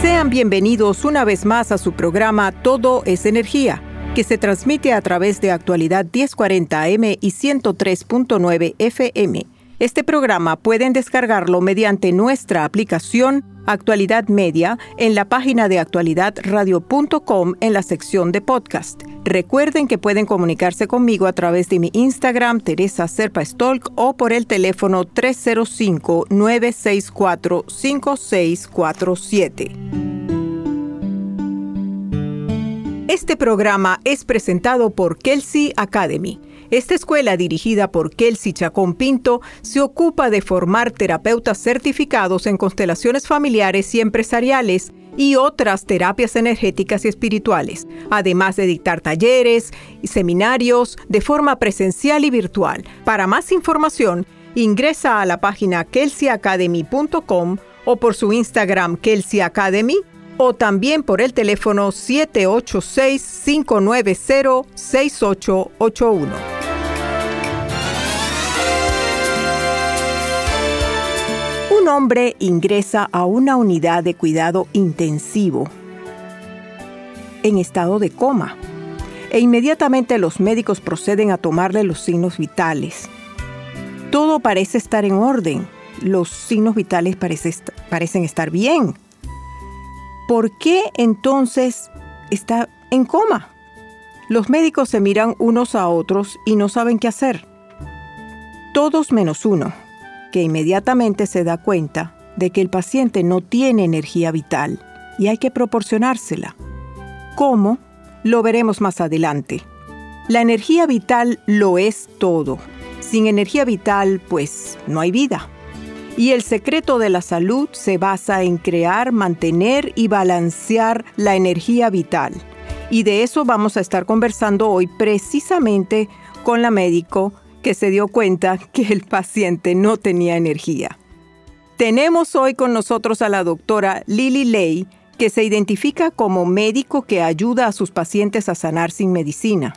Sean bienvenidos una vez más a su programa Todo es Energía, que se transmite a través de actualidad 1040M y 103.9 FM. Este programa pueden descargarlo mediante nuestra aplicación Actualidad Media en la página de actualidadradio.com en la sección de podcast. Recuerden que pueden comunicarse conmigo a través de mi Instagram Teresa Serpa Stolk o por el teléfono 305-964-5647. Este programa es presentado por Kelsey Academy. Esta escuela dirigida por Kelsey Chacón Pinto se ocupa de formar terapeutas certificados en constelaciones familiares y empresariales y otras terapias energéticas y espirituales, además de dictar talleres y seminarios de forma presencial y virtual. Para más información, ingresa a la página kelseyacademy.com o por su Instagram Kelsey Academy o también por el teléfono 786-590-6881. Un hombre ingresa a una unidad de cuidado intensivo en estado de coma e inmediatamente los médicos proceden a tomarle los signos vitales. Todo parece estar en orden, los signos vitales parecen estar bien ¿por qué entonces está en coma? Los médicos se miran unos a otros y no saben qué hacer. Todos menos uno, que inmediatamente se da cuenta de que el paciente no tiene energía vital y hay que proporcionársela. ¿Cómo? Lo veremos más adelante. La energía vital lo es todo. Sin energía vital, pues no hay vida. Y el secreto de la salud se basa en crear, mantener y balancear la energía vital. Y de eso vamos a estar conversando hoy precisamente con la médico que se dio cuenta que el paciente no tenía energía. Tenemos hoy con nosotros a la doctora Lily Lay, que se identifica como médico que ayuda a sus pacientes a sanar sin medicina.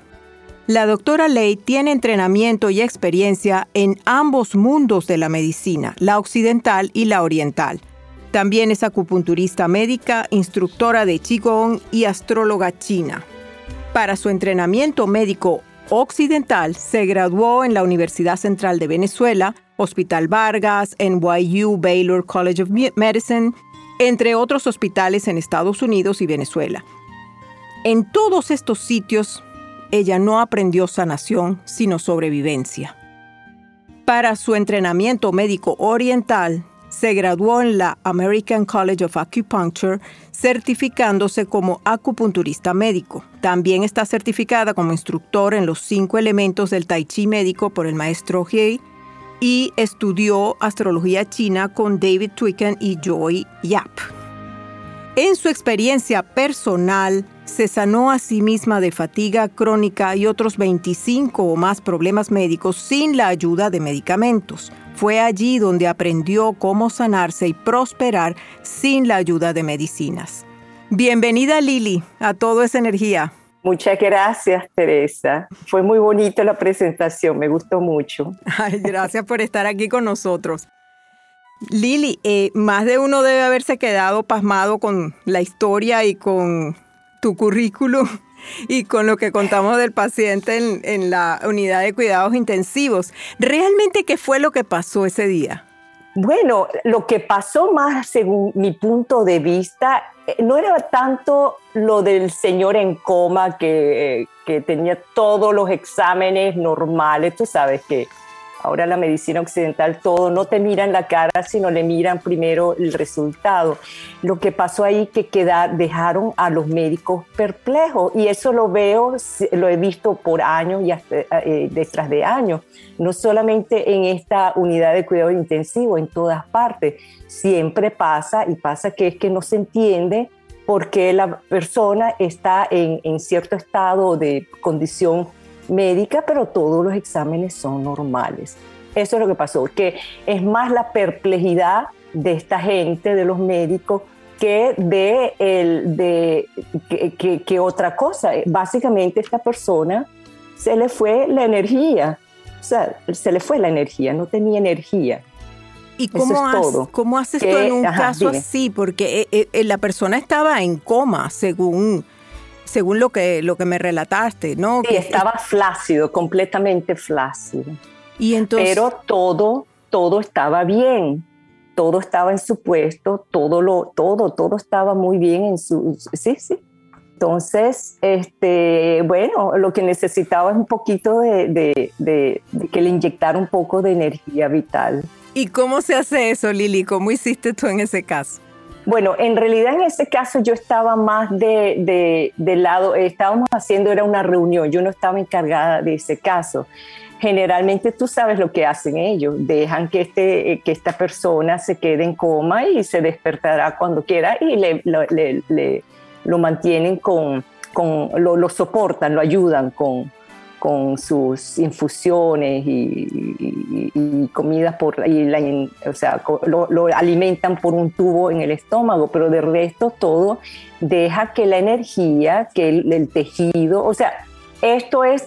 La doctora Ley tiene entrenamiento y experiencia en ambos mundos de la medicina, la occidental y la oriental. También es acupunturista médica, instructora de Qigong y astróloga china. Para su entrenamiento médico occidental, se graduó en la Universidad Central de Venezuela, Hospital Vargas, NYU Baylor College of Medicine, entre otros hospitales en Estados Unidos y Venezuela. En todos estos sitios ella no aprendió sanación, sino sobrevivencia. Para su entrenamiento médico oriental, se graduó en la American College of Acupuncture, certificándose como acupunturista médico. También está certificada como instructor en los cinco elementos del Tai Chi médico por el maestro He y estudió astrología china con David Twicken y Joy Yap. En su experiencia personal, se sanó a sí misma de fatiga crónica y otros 25 o más problemas médicos sin la ayuda de medicamentos. Fue allí donde aprendió cómo sanarse y prosperar sin la ayuda de medicinas. Bienvenida Lili a Todo es Energía. Muchas gracias, Teresa. Fue muy bonita la presentación, me gustó mucho. gracias por estar aquí con nosotros. Lili, eh, más de uno debe haberse quedado pasmado con la historia y con tu currículum y con lo que contamos del paciente en, en, la unidad de cuidados intensivos. ¿Realmente qué fue lo que pasó ese día? Bueno, lo que pasó más según mi punto de vista eh, no era tanto lo del señor en coma que, que tenía todos los exámenes normales, tú sabes que Ahora la medicina occidental todo no te miran la cara, sino le miran primero el resultado. Lo que pasó ahí que queda, dejaron a los médicos perplejos y eso lo veo, lo he visto por años y eh, detrás de años, no solamente en esta unidad de cuidado intensivo, en todas partes. Siempre pasa y pasa que es que no se entiende por qué la persona está en, en cierto estado de condición médica, pero todos los exámenes son normales. Eso es lo que pasó, que es más la perplejidad de esta gente, de los médicos, que de, el, de que, otra cosa. Básicamente esta persona se le fue la energía, o sea, se le fue la energía, no tenía energía. ¿Y cómo, cómo haces tú en un caso así? Porque eh, eh, la persona estaba en coma, según según lo que, lo que me relataste, ¿no? Sí, estaba flácido, completamente flácido. Y entonces... Pero todo, todo estaba bien, todo estaba en su puesto, todo, lo, todo, todo estaba muy bien en su... Sí, sí. Entonces, este, bueno, lo que necesitaba es un poquito de, de, de, de que le inyectara un poco de energía vital. ¿Y cómo se hace eso, Lili? ¿Cómo hiciste tú en ese caso? Bueno, en realidad en ese caso yo estaba más de, de, lado, estábamos haciendo, era una reunión, yo no estaba encargada de ese caso. Generalmente tú sabes lo que hacen ellos, dejan que, este, que esta persona se quede en coma y se despertará cuando quiera y le, le, lo mantienen con, con lo, lo soportan, lo ayudan con, con sus infusiones y, comidas por y la, o sea, lo, alimentan por un tubo en el estómago, pero de resto todo deja que la energía, que el, tejido, o sea, esto es,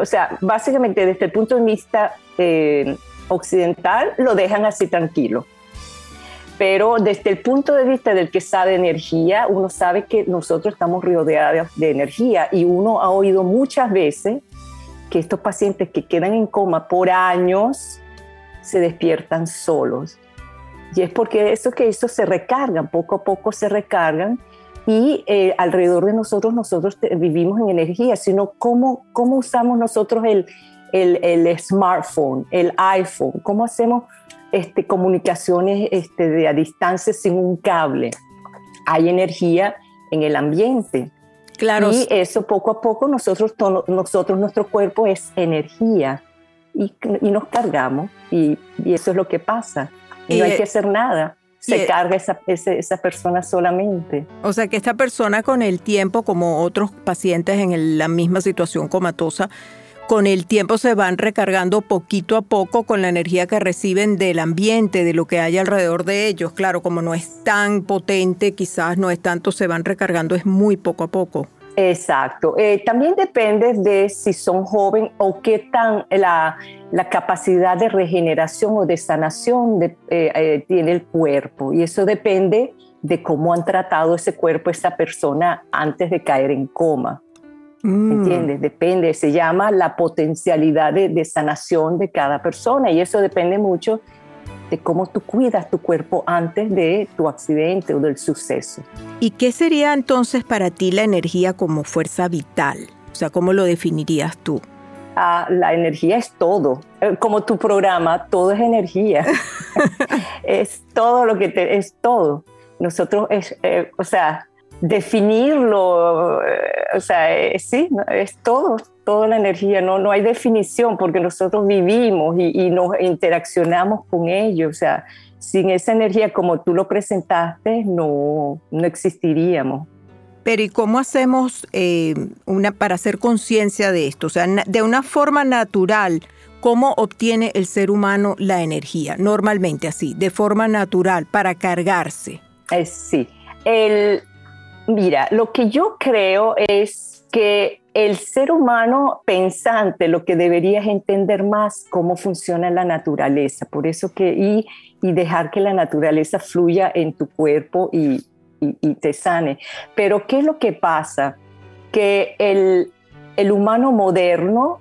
o sea, básicamente desde el punto de vista eh, occidental lo dejan así tranquilo. Pero desde el punto de vista del que sabe energía, uno sabe que nosotros estamos rodeados de energía y uno ha oído muchas veces que estos pacientes que quedan en coma por años se despiertan solos. Y es porque eso que eso se recargan, poco a poco se recargan y eh, alrededor de nosotros nosotros vivimos en energía, sino cómo, cómo usamos nosotros el, el, el, smartphone, el iPhone, cómo hacemos este, comunicaciones este, de a distancia sin un cable. Hay energía en el ambiente. Claro. Y eso poco a poco nosotros, nosotros nuestro cuerpo es energía y, nos cargamos y, eso es lo que pasa. Y no hay que hacer nada. Se carga esa, esa, persona solamente. O sea que esta persona con el tiempo, como otros pacientes en la misma situación comatosa, con el tiempo se van recargando poquito a poco con la energía que reciben del ambiente, de lo que hay alrededor de ellos. Claro, como no es tan potente, quizás no es tanto, se van recargando, es muy poco a poco. Exacto. Eh, también depende de si son jóvenes o qué tan la, capacidad de regeneración o de sanación eh, eh, tiene el cuerpo. Y eso depende de cómo han tratado ese cuerpo, esa persona antes de caer en coma. Mm. ¿Entiendes? Depende, se llama la potencialidad de, sanación de cada persona y eso depende mucho de cómo tú cuidas tu cuerpo antes de tu accidente o del suceso. ¿Y qué sería entonces para ti la energía como fuerza vital? O sea, ¿cómo lo definirías tú? Ah, la energía es todo. Eh, como tu programa, todo es energía. es todo lo que te, es todo. Nosotros, es, eh, o sea, definirlo, eh, o sea, eh, sí, es todo, toda la energía, no, no hay definición porque nosotros vivimos y, nos interaccionamos con ellos, o sea, sin esa energía como tú lo presentaste, no, no existiríamos. Pero ¿y cómo hacemos eh, una, para hacer conciencia de esto? O sea, de una forma natural, ¿cómo obtiene el ser humano la energía? Normalmente así, de forma natural, para cargarse. sí, el, Mira, lo que yo creo es que el ser humano pensante lo que debería es entender más cómo funciona la naturaleza, por eso que y, dejar que la naturaleza fluya en tu cuerpo y, te sane. Pero ¿qué es lo que pasa? Que el, el humano moderno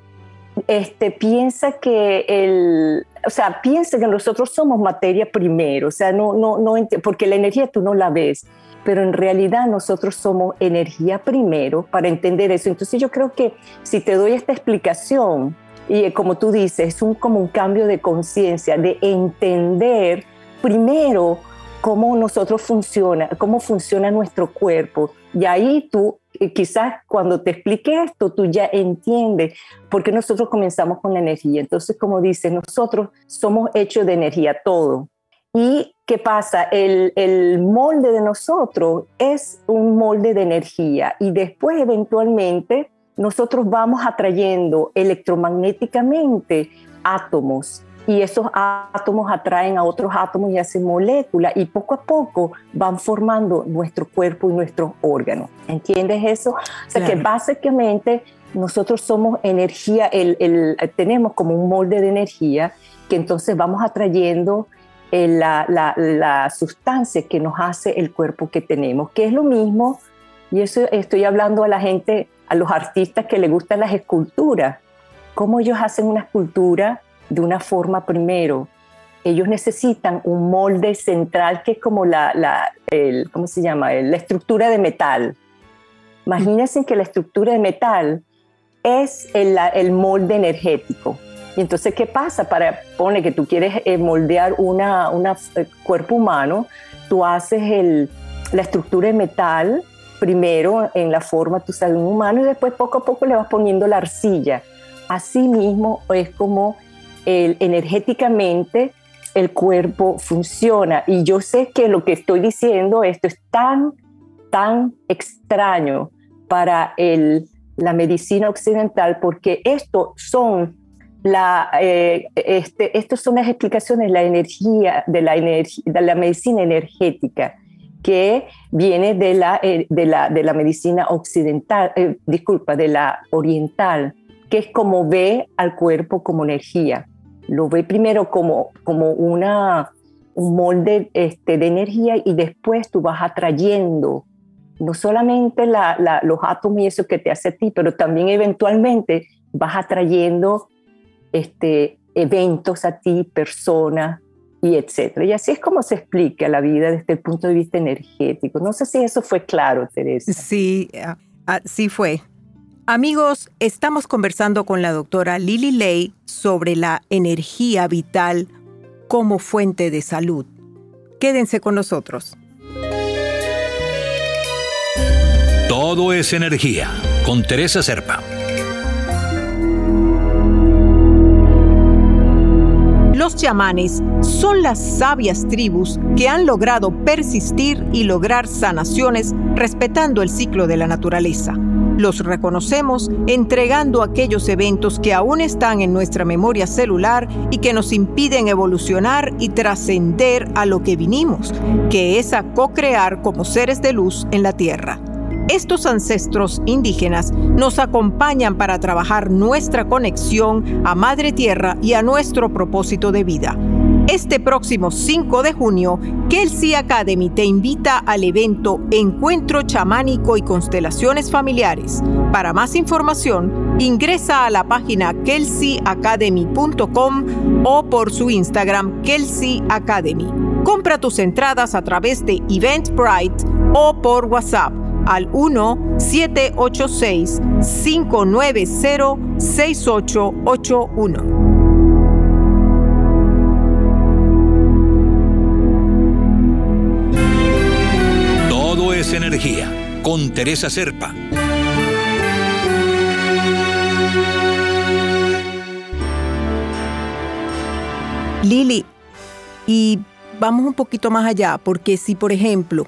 este, piensa que el, o sea, piensa que nosotros somos materia primero, o sea, no, no, no, porque la energía tú no la ves pero en realidad nosotros somos energía primero para entender eso. Entonces yo creo que si te doy esta explicación, y como tú dices, es un, como un cambio de conciencia, de entender primero cómo nosotros funciona, cómo funciona nuestro cuerpo. Y ahí tú, eh, quizás cuando te explique esto, tú ya entiendes por qué nosotros comenzamos con la energía. Entonces, como dice, nosotros somos hechos de energía, todo. ¿Y qué pasa? El, el, molde de nosotros es un molde de energía y después eventualmente nosotros vamos atrayendo electromagnéticamente átomos y esos átomos atraen a otros átomos y hacen moléculas y poco a poco van formando nuestro cuerpo y nuestros órganos. ¿Entiendes eso? O sea que básicamente nosotros somos energía, el, tenemos como un molde de energía que entonces vamos atrayendo eh, la, la, la, sustancia que nos hace el cuerpo que tenemos, que es lo mismo, y eso estoy hablando a la gente, a los artistas que les gustan las esculturas, cómo ellos hacen una escultura de una forma primero. Ellos necesitan un molde central que es como la, la el, ¿cómo se llama? La estructura de metal. Imagínense que la estructura de metal es el, el molde energético. Y entonces, ¿qué pasa? Para, pone que tú quieres eh, moldear una, una eh, cuerpo humano, tú haces el, la estructura de metal primero en la forma, tú sabes, un humano y después poco a poco le vas poniendo la arcilla. Así mismo es como energéticamente el cuerpo funciona. Y yo sé que lo que estoy diciendo, esto es tan, tan extraño para el, la medicina occidental, porque esto son la, eh, este, estas son las explicaciones la energía, de la, de la medicina energética, que viene de la, eh, de la, de la medicina occidental, eh, disculpa, de la oriental, que es como ve al cuerpo como energía. Lo ve primero como, como una, un molde este, de energía y después tú vas atrayendo no solamente los átomos y eso que te hace a ti, pero también eventualmente vas atrayendo este, eventos a ti, personas y etcétera. Y así es como se explica la vida desde el punto de vista energético. No sé si eso fue claro, Teresa. Sí, sí fue. Amigos, estamos conversando con la doctora Lily Lay sobre la energía vital como fuente de salud. Quédense con nosotros. Todo es energía con Teresa Serpa. Los chamanes son las sabias tribus que han logrado persistir y lograr sanaciones respetando el ciclo de la naturaleza. Los reconocemos entregando aquellos eventos que aún están en nuestra memoria celular y que nos impiden evolucionar y trascender a lo que vinimos, que es a co-crear como seres de luz en la Tierra. Estos ancestros indígenas nos acompañan para trabajar nuestra conexión a Madre Tierra y a nuestro propósito de vida este próximo 5 de junio, Kelsey Academy te invita al evento Encuentro Chamánico y Constelaciones Familiares. Para más información, ingresa a la página kelseyacademy.com o por su Instagram Kelsey Academy. Compra tus entradas a través de Eventbrite o por WhatsApp al 1-786-590-6881. energía con Teresa Serpa. Lili, y vamos un poquito más allá, porque si, por ejemplo,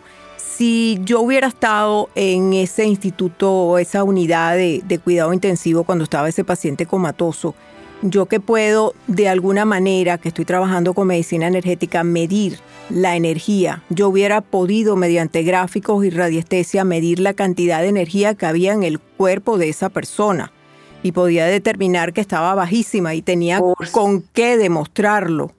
si yo hubiera estado en ese instituto o esa unidad de, de, cuidado intensivo cuando estaba ese paciente comatoso, yo que puedo de alguna manera, que estoy trabajando con medicina energética, medir la energía. Yo hubiera podido mediante gráficos y radiestesia medir la cantidad de energía que había en el cuerpo de esa persona y podía determinar que estaba bajísima y tenía con qué demostrarlo.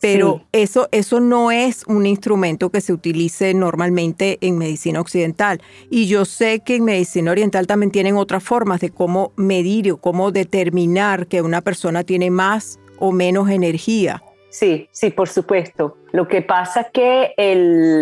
Pero eso, eso no es un instrumento que se utilice normalmente en medicina occidental. Y yo sé que en medicina oriental también tienen otras formas de cómo medir o cómo determinar que una persona tiene más o menos energía. sí, sí, por supuesto. Lo que pasa es que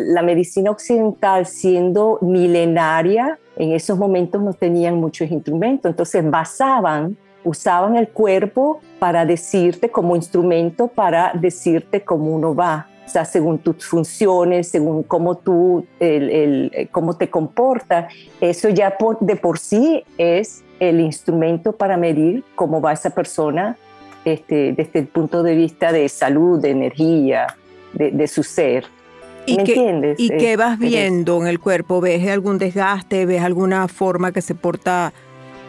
la medicina occidental, siendo milenaria, en esos momentos no tenían muchos instrumentos, entonces basaban, usaban el cuerpo para decirte como instrumento, para decirte cómo uno va. O sea, según tus funciones, según cómo tú, el, cómo te comportas, eso ya de por sí es el instrumento para medir cómo va esa persona este, desde el punto de vista de salud, de energía, de, su ser. ¿Me entiendes? ¿Y qué vas viendo en el cuerpo? ¿Ves algún desgaste? ¿Ves alguna forma que se porta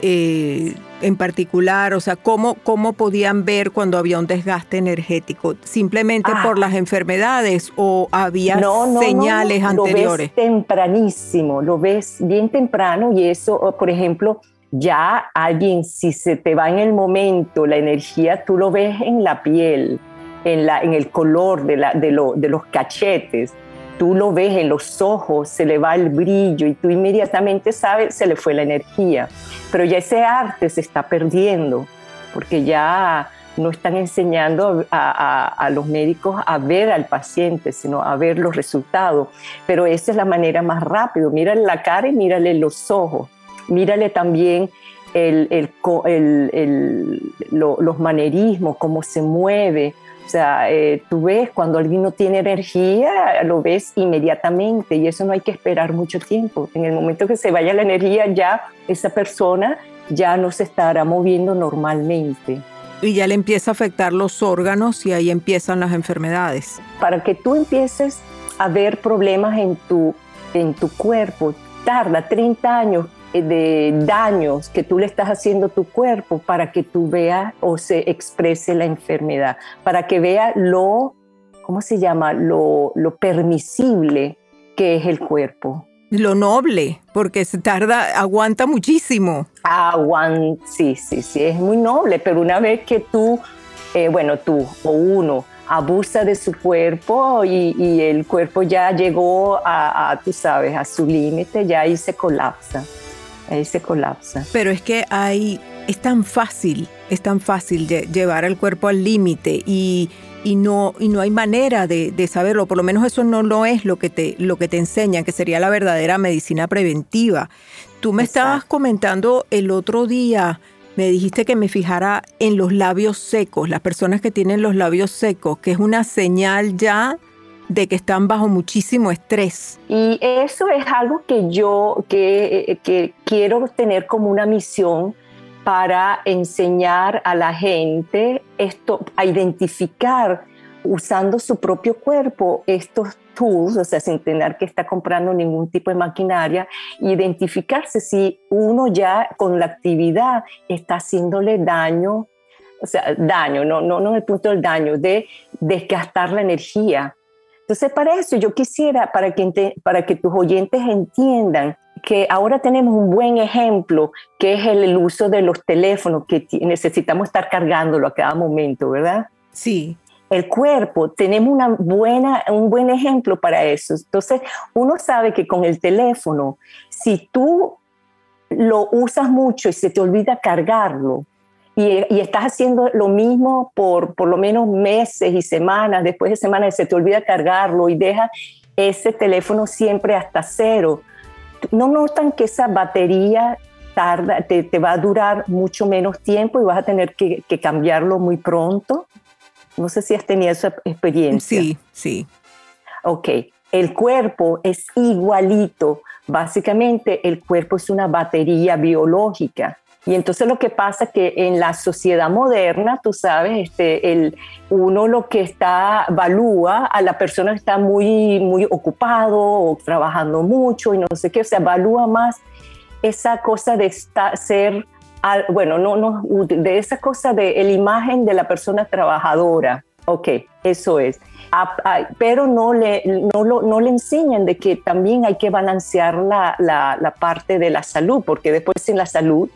eh, en particular? O sea, ¿cómo, ¿cómo podían ver cuando había un desgaste energético? ¿Simplemente por ah. las enfermedades o había señales anteriores? Lo ves tempranísimo, lo ves bien temprano y eso, por ejemplo, ya alguien, si se te va en el momento la energía, tú lo ves en la piel, en, la, en el color de, la, de, de los cachetes, tú lo ves en los ojos, se le va el brillo y tú inmediatamente sabes, se le fue la energía. Pero ya ese arte se está perdiendo, porque ya no están enseñando a, los médicos a ver al paciente, sino a ver los resultados. Pero esa es la manera más rápida. Mírale la cara y mírale los ojos mírale también los manerismos, cómo se mueve. O sea, eh, tú ves cuando alguien no tiene energía, lo ves inmediatamente y eso no hay que esperar mucho tiempo. En el momento que se vaya la energía, ya esa persona ya no se estará moviendo normalmente. Y ya le empieza a afectar los órganos y ahí empiezan las enfermedades. Para que tú empieces a ver problemas en tu, en tu cuerpo, tarda 30 años de daños que tú le estás haciendo a tu cuerpo para que tú veas o se exprese la enfermedad, para que vea lo, ¿cómo se llama? Lo, lo permisible que es el cuerpo. Lo noble, porque se tarda, aguanta muchísimo. Aguanta, sí, sí, sí, es muy noble, pero una vez que tú, eh, bueno, tú o uno, abusa de su cuerpo y, el cuerpo ya llegó a, a, tú sabes, a su límite, ya ahí se colapsa ahí se colapsa. Pero es que hay, es tan fácil, es tan fácil llevar el cuerpo al límite y, no, y no hay manera de, saberlo, por lo menos eso no lo es lo que, te, lo que te enseñan, que sería la verdadera medicina preventiva. Tú me estabas comentando el otro día, me dijiste que me fijara en los labios secos, las personas que tienen los labios secos, que es una señal ya de que están bajo muchísimo estrés. Y eso es algo que yo que, que quiero tener como una misión para enseñar a la gente esto, a identificar usando su propio cuerpo estos tools, o sea, sin tener que estar comprando ningún tipo de maquinaria, identificarse si uno ya con la actividad está haciéndole daño, o sea, daño, no, no, no el punto del daño, de desgastar la energía, entonces, para eso yo quisiera, para que, para que tus oyentes entiendan que ahora tenemos un buen ejemplo, que es el, uso de los teléfonos, que necesitamos estar cargándolo a cada momento, ¿verdad? Sí. El cuerpo, tenemos una buena, un buen ejemplo para eso. Entonces, uno sabe que con el teléfono, si tú lo usas mucho y se te olvida cargarlo, y, estás haciendo lo mismo por por lo menos meses y semanas, después de semanas se te olvida cargarlo y deja ese teléfono siempre hasta cero. ¿No notan que esa batería tarda, te, te va a durar mucho menos tiempo y vas a tener que, que cambiarlo muy pronto? No sé si has tenido esa experiencia. Sí, sí. Ok, el cuerpo es igualito. Básicamente el cuerpo es una batería biológica. Y entonces lo que pasa es que en la sociedad moderna, tú sabes, este, el, uno lo que está, evalúa a la persona que está muy, muy ocupado o trabajando mucho y no sé qué, o sea, evalúa más esa cosa de estar, ser, bueno, no, no, de esa cosa de la imagen de la persona trabajadora. Ok, eso es. pero no le, no, no le enseñan de que también hay que balancear la, la, la parte de la salud, porque después sin la salud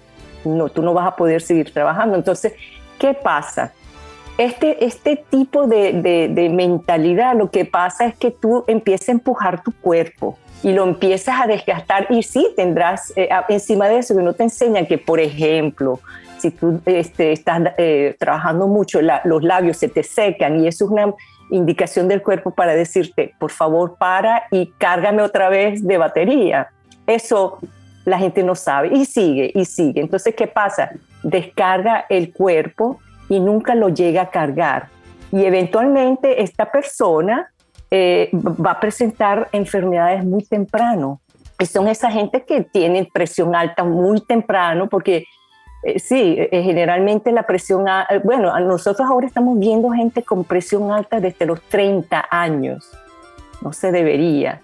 no, tú no vas a poder seguir trabajando. Entonces, ¿qué pasa? este, este tipo de, mentalidad lo que pasa es que tú empiezas a empujar tu cuerpo y lo empiezas a desgastar y sí tendrás eh, encima de eso que no te enseñan que, por ejemplo, si tú este, estás eh, trabajando mucho, los labios se te secan y eso es una indicación del cuerpo para decirte, por favor, para y cárgame otra vez de batería. Eso la gente no sabe y sigue y sigue. Entonces, ¿qué pasa? Descarga el cuerpo y nunca lo llega a cargar. Y eventualmente esta persona eh, va a presentar enfermedades muy temprano. Y son esa gente que tiene presión alta muy temprano, porque eh, sí, eh, generalmente la presión, bueno, nosotros ahora estamos viendo gente con presión alta desde los 30 años, no se debería,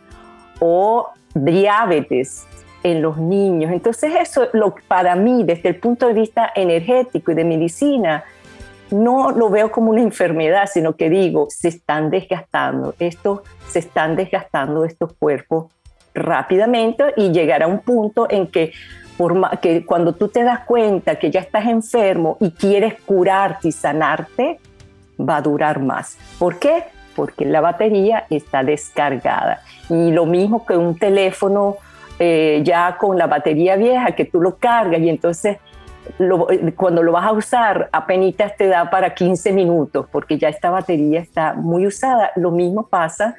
o diabetes en los niños. Entonces eso lo, para mí, desde el punto de vista energético y de medicina, no lo veo como una enfermedad, sino que digo, se están desgastando, estos, se están desgastando estos cuerpos rápidamente y llegar a un punto en que, por, que cuando tú te das cuenta que ya estás enfermo y quieres curarte y sanarte, va a durar más. ¿Por qué? Porque la batería está descargada. Y lo mismo que un teléfono eh, ya con la batería vieja, que tú lo cargas y entonces cuando lo vas a usar, apenas te da para 15 minutos, porque ya esta batería está muy usada. Lo mismo pasa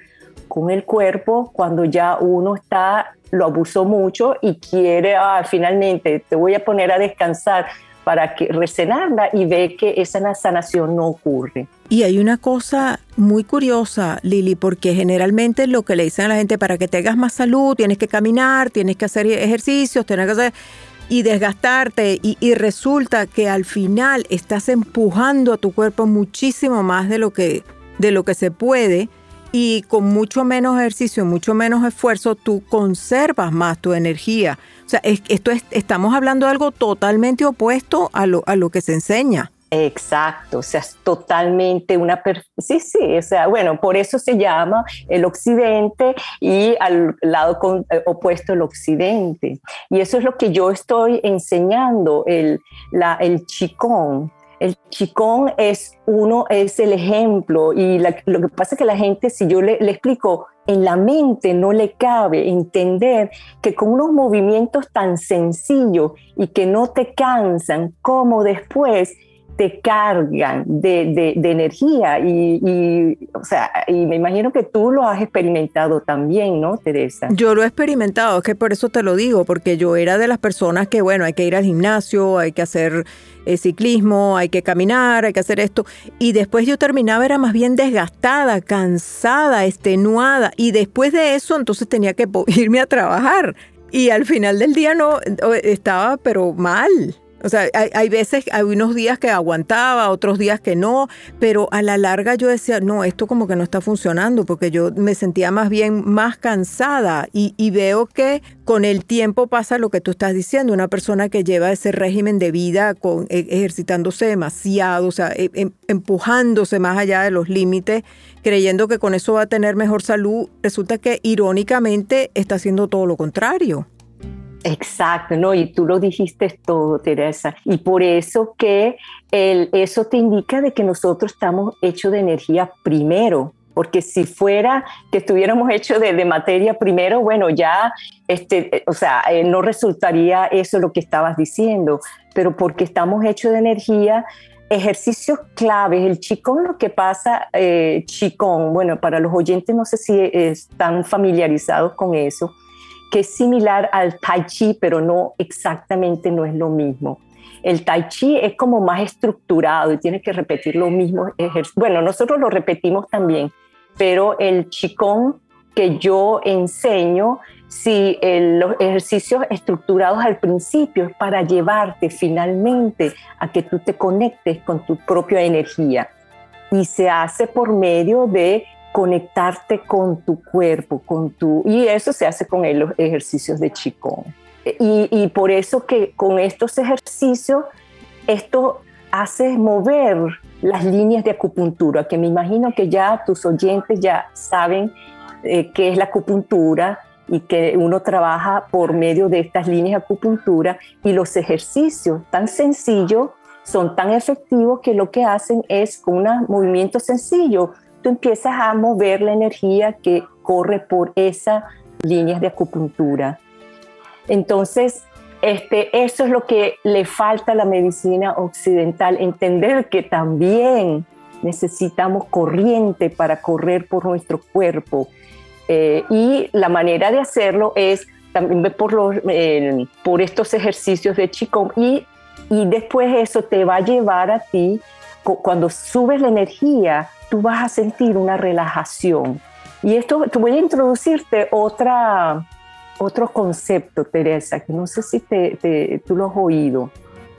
con el cuerpo cuando ya uno está, lo abusó mucho y quiere, ah, finalmente te voy a poner a descansar para que recenarla y ve que esa sanación no ocurre. Y hay una cosa muy curiosa, Lili, porque generalmente lo que le dicen a la gente para que tengas más salud, tienes que caminar, tienes que hacer ejercicios, tienes que hacer y desgastarte y, resulta que al final estás empujando a tu cuerpo muchísimo más de lo que, de lo que se puede y con mucho menos ejercicio, mucho menos esfuerzo, tú conservas más tu energía. O sea, esto es, estamos hablando de algo totalmente opuesto a lo, a lo que se enseña. Exacto, o sea, es totalmente una... Sí, sí, o sea, bueno, por eso se llama el occidente y al lado eh, opuesto el occidente. Y eso es lo que yo estoy enseñando, el, la, el chicón. El chicón es uno, es el ejemplo. Y lo que pasa es que la gente, si yo le, le explico, en la mente no le cabe entender que con unos movimientos tan sencillos y que no te cansan, como después te cargan de, energía y, o sea, y me imagino que tú lo has experimentado también, ¿no, Teresa? Yo lo he experimentado, es que por eso te lo digo, porque yo era de las personas que, bueno, hay que ir al gimnasio, hay que hacer eh, ciclismo, hay que caminar, hay que hacer esto, y después yo terminaba, era más bien desgastada, cansada, extenuada, y después de eso entonces tenía que irme a trabajar. Y al final del día no, estaba pero mal. O sea, hay, veces, hay unos días que aguantaba, otros días que no, pero a la larga yo decía, no, esto como que no está funcionando porque yo me sentía más bien más cansada y, veo que con el tiempo pasa lo que tú estás diciendo, una persona que lleva ese régimen de vida con, e, ejercitándose demasiado, o sea, e, em, empujándose más allá de los límites, creyendo que con eso va a tener mejor salud, resulta que irónicamente está haciendo todo lo contrario. Exacto, ¿no? Y tú lo dijiste todo, Teresa. Y por eso que el, eso te indica de que nosotros estamos hechos de energía primero, porque si fuera que estuviéramos hechos de, materia primero, bueno, ya, este, o sea, eh, no resultaría eso lo que estabas diciendo, pero porque estamos hechos de energía, ejercicios claves, el chicón, lo que pasa, eh, chicón, bueno, para los oyentes no sé si están familiarizados con eso, que es similar al tai chi, pero no exactamente no es lo mismo. El tai chi es como más estructurado y tiene que repetir lo mismo. Bueno, nosotros lo repetimos también, pero el chikong que yo enseño, si los ejercicios estructurados al principio es para llevarte finalmente a que tú te conectes con tu propia energía y se hace por medio de conectarte con tu cuerpo, con tu y eso se hace con los ejercicios de Qigong. Y, y, por eso que con estos ejercicios, esto hace mover las líneas de acupuntura, que me imagino que ya tus oyentes ya saben eh, qué es la acupuntura y que uno trabaja por medio de estas líneas de acupuntura y los ejercicios tan sencillos son tan efectivos que lo que hacen es con un movimiento sencillo, tú empiezas a mover la energía que corre por esas líneas de acupuntura. Entonces, este, eso es lo que le falta a la medicina occidental, entender que también necesitamos corriente para correr por nuestro cuerpo. Eh, y la manera de hacerlo es también por, los, por estos ejercicios de Qigong y, y después eso te va a llevar a ti, cuando subes la energía, tú vas a sentir una relajación. Y esto, te voy a introducirte otra, otro concepto, Teresa, que no sé si te, tú lo has oído,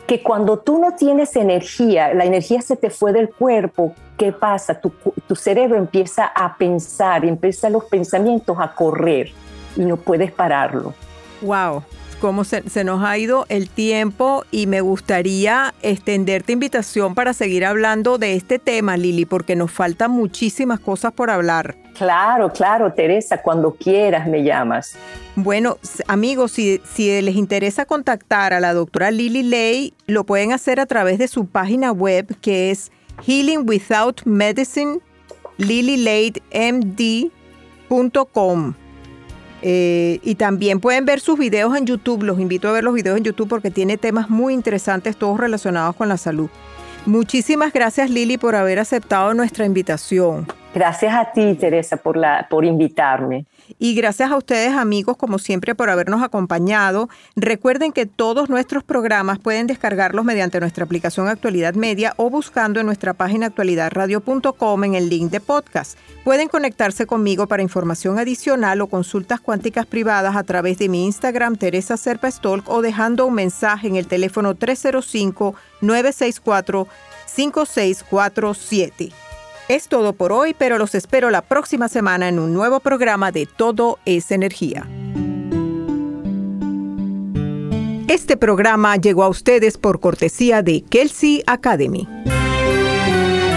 que cuando tú no tienes energía, la energía se te fue del cuerpo, ¿qué pasa? Tu, tu cerebro empieza a pensar, empiezan los pensamientos a correr y no puedes pararlo. Wow, cómo se, nos ha ido el tiempo y me gustaría extenderte invitación para seguir hablando de este tema, Lili, porque nos faltan muchísimas cosas por hablar. Claro, claro, Teresa, cuando quieras me llamas. Bueno, amigos, si, si les interesa contactar a la doctora Lili Lay, lo pueden hacer a través de su página web que es Healing Without Medicine. Eh, y también pueden ver sus videos en YouTube. Los invito a ver los videos en YouTube porque tiene temas muy interesantes, todos relacionados con la salud. Muchísimas gracias Lili por haber aceptado nuestra invitación. Gracias a ti, Teresa, por, la, por invitarme. Y gracias a ustedes, amigos, como siempre, por habernos acompañado. Recuerden que todos nuestros programas pueden descargarlos mediante nuestra aplicación Actualidad Media o buscando en nuestra página actualidadradio.com en el link de podcast. Pueden conectarse conmigo para información adicional o consultas cuánticas privadas a través de mi Instagram, Teresa Serpa Stolk, o dejando un mensaje en el teléfono 305 964 5647. Es todo por hoy, pero los espero la próxima semana en un nuevo programa de Todo es Energía. Este programa llegó a ustedes por cortesía de Kelsey Academy.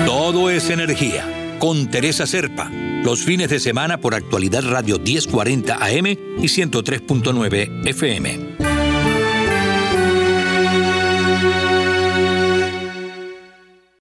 Todo es energía con Teresa Serpa. Los fines de semana por actualidad radio 1040 AM y 103.9 FM.